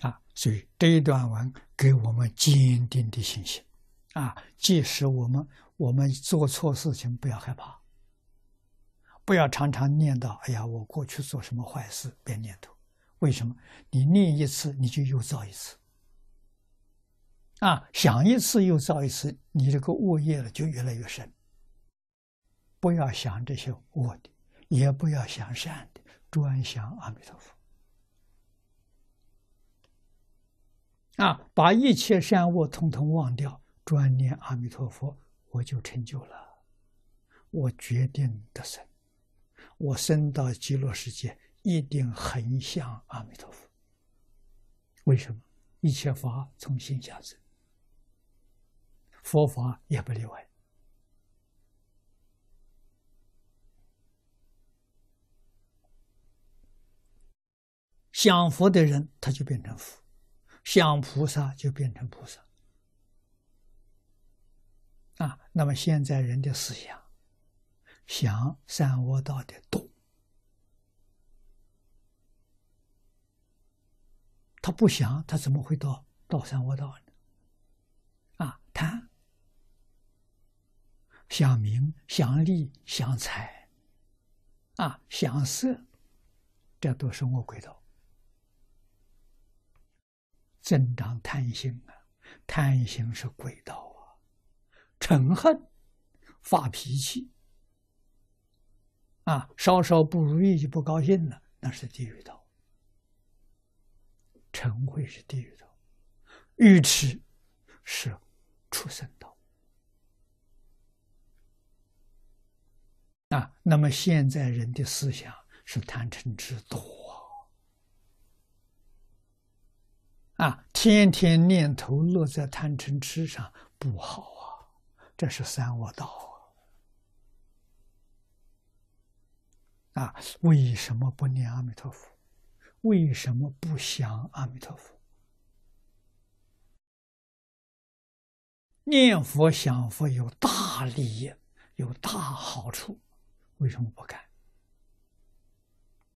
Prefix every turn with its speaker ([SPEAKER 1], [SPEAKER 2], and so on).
[SPEAKER 1] 啊，所以这一段文给我们坚定的信心，啊，即使我们我们做错事情，不要害怕，不要常常念叨：“哎呀，我过去做什么坏事？”别念头，为什么？你念一次，你就又造一次，啊，想一次又造一次，你这个恶业了就越来越深。不要想这些恶的，也不要想善的，专想阿弥陀佛。啊，把一切善恶统统忘掉，专念阿弥陀佛，我就成就了。我决定得生，我生到极乐世界，一定很像阿弥陀佛。为什么？一切法从心下生，佛法也不例外。想佛的人，他就变成佛。想菩萨就变成菩萨啊！那么现在人的思想想三恶道的多，他不想，他怎么会到到三恶道呢？啊，贪、想名、想利、想财，啊，想色，这都是恶鬼道。增长贪心啊，贪心是鬼道啊，嗔恨、发脾气啊，稍稍不如意就不高兴了，那是地狱道。嗔恚是地狱道，愚痴是畜生道。啊，那么现在人的思想是贪嗔痴多。啊，天天念头落在贪嗔痴上，不好啊！这是三恶道啊！啊，为什么不念阿弥陀佛？为什么不想阿弥陀佛？念佛想佛有大利益，有大好处，为什么不干？